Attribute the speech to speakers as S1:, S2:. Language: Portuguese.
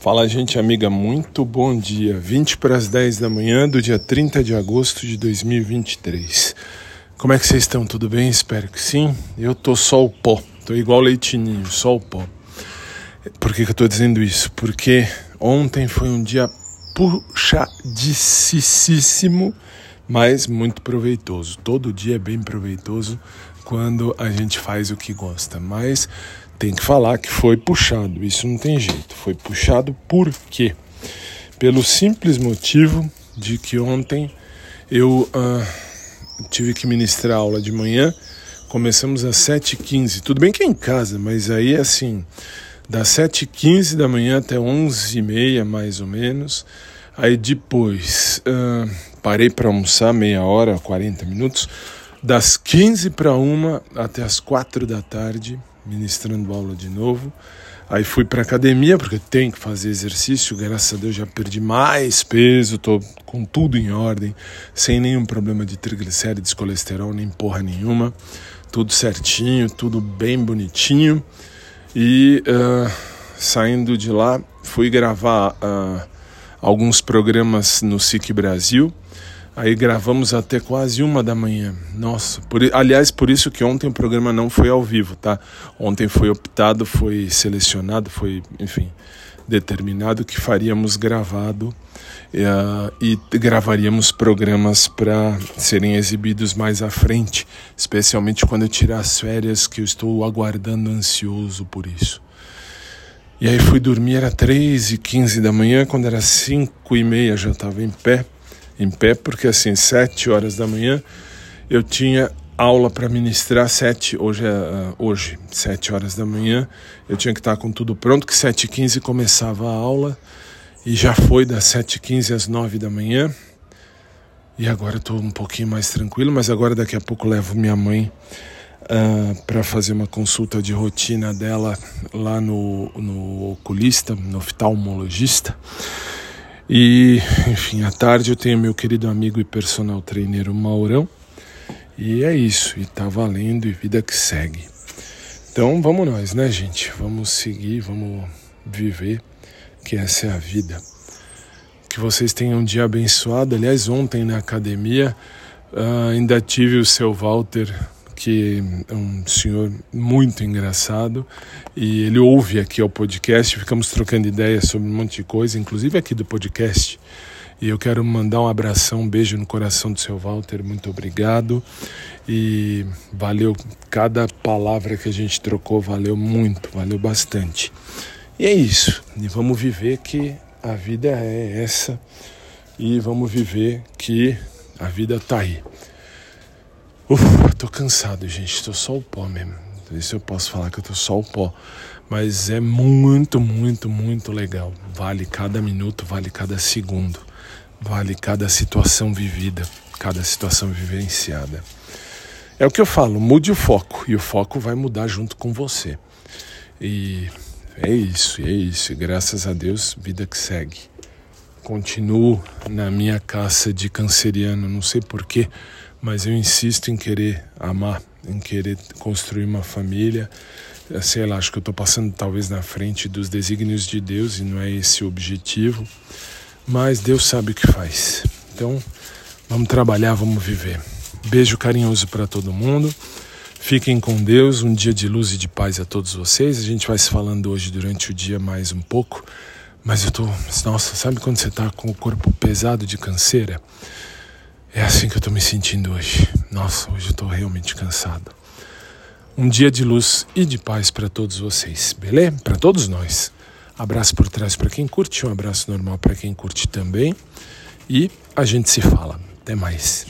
S1: Fala, gente amiga, muito bom dia. 20 para as 10 da manhã do dia 30 de agosto de 2023. Como é que vocês estão? Tudo bem? Espero que sim. Eu tô só o pó. Tô igual leitinho, só o pó. Por que, que eu tô dizendo isso? Porque ontem foi um dia puxadíssimo, mas muito proveitoso. Todo dia é bem proveitoso quando a gente faz o que gosta. Mas tem que falar que foi puxado, isso não tem jeito. Foi puxado por quê? Pelo simples motivo de que ontem eu uh, tive que ministrar aula de manhã, começamos às 7h15. Tudo bem que é em casa, mas aí é assim, das 7h15 da manhã até 11h30 mais ou menos. Aí depois uh, parei para almoçar meia hora, 40 minutos. Das 15 para 1 até as 4 da tarde ministrando aula de novo. Aí fui para academia porque tem que fazer exercício. Graças a Deus já perdi mais peso, tô com tudo em ordem, sem nenhum problema de triglicérides, colesterol, nem porra nenhuma. Tudo certinho, tudo bem bonitinho. E uh, saindo de lá, fui gravar uh, alguns programas no SIC Brasil. Aí gravamos até quase uma da manhã. Nossa, por, aliás, por isso que ontem o programa não foi ao vivo, tá? Ontem foi optado, foi selecionado, foi, enfim, determinado que faríamos gravado uh, e gravaríamos programas para serem exibidos mais à frente, especialmente quando eu tirar as férias, que eu estou aguardando ansioso por isso. E aí fui dormir, era 3 e 15 da manhã, quando era 5 e meia já estava em pé em pé, porque assim, sete horas da manhã eu tinha aula para ministrar sete, hoje é uh, hoje, sete horas da manhã, eu tinha que estar com tudo pronto, que sete quinze começava a aula, e já foi das sete quinze às nove da manhã, e agora estou um pouquinho mais tranquilo, mas agora daqui a pouco levo minha mãe uh, ah, para fazer uma consulta de rotina dela lá no, no oculista, no oftalmologista, e, enfim, à tarde eu tenho meu querido amigo e personal trainer Maurão. E é isso, e tá valendo e vida que segue. Então vamos nós, né, gente? Vamos seguir, vamos viver, que essa é a vida. Que vocês tenham um dia abençoado. Aliás, ontem na academia uh, ainda tive o seu Walter que é um senhor muito engraçado e ele ouve aqui o podcast, ficamos trocando ideias sobre um monte de coisa, inclusive aqui do podcast. E eu quero mandar um abração, um beijo no coração do seu Walter, muito obrigado. E valeu cada palavra que a gente trocou, valeu muito, valeu bastante. E é isso. E vamos viver que a vida é essa e vamos viver que a vida tá aí. Ufa, tô cansado, gente. Tô só o pó mesmo. Isso eu posso falar que eu tô só o pó. Mas é muito, muito, muito legal. Vale cada minuto, vale cada segundo. Vale cada situação vivida, cada situação vivenciada. É o que eu falo, mude o foco e o foco vai mudar junto com você. E é isso, é isso. E graças a Deus, vida que segue. Continuo na minha caça de canceriano, não sei porquê mas eu insisto em querer amar, em querer construir uma família. É, sei lá, acho que eu estou passando talvez na frente dos desígnios de Deus e não é esse o objetivo, mas Deus sabe o que faz. Então, vamos trabalhar, vamos viver. Beijo carinhoso para todo mundo. Fiquem com Deus, um dia de luz e de paz a todos vocês. A gente vai se falando hoje durante o dia mais um pouco, mas eu tô, nossa, sabe quando você tá com o corpo pesado de canseira? É assim que eu tô me sentindo hoje. Nossa, hoje eu tô realmente cansado. Um dia de luz e de paz para todos vocês, beleza? Para todos nós. Abraço por trás para quem curte, um abraço normal para quem curte também. E a gente se fala. Até mais.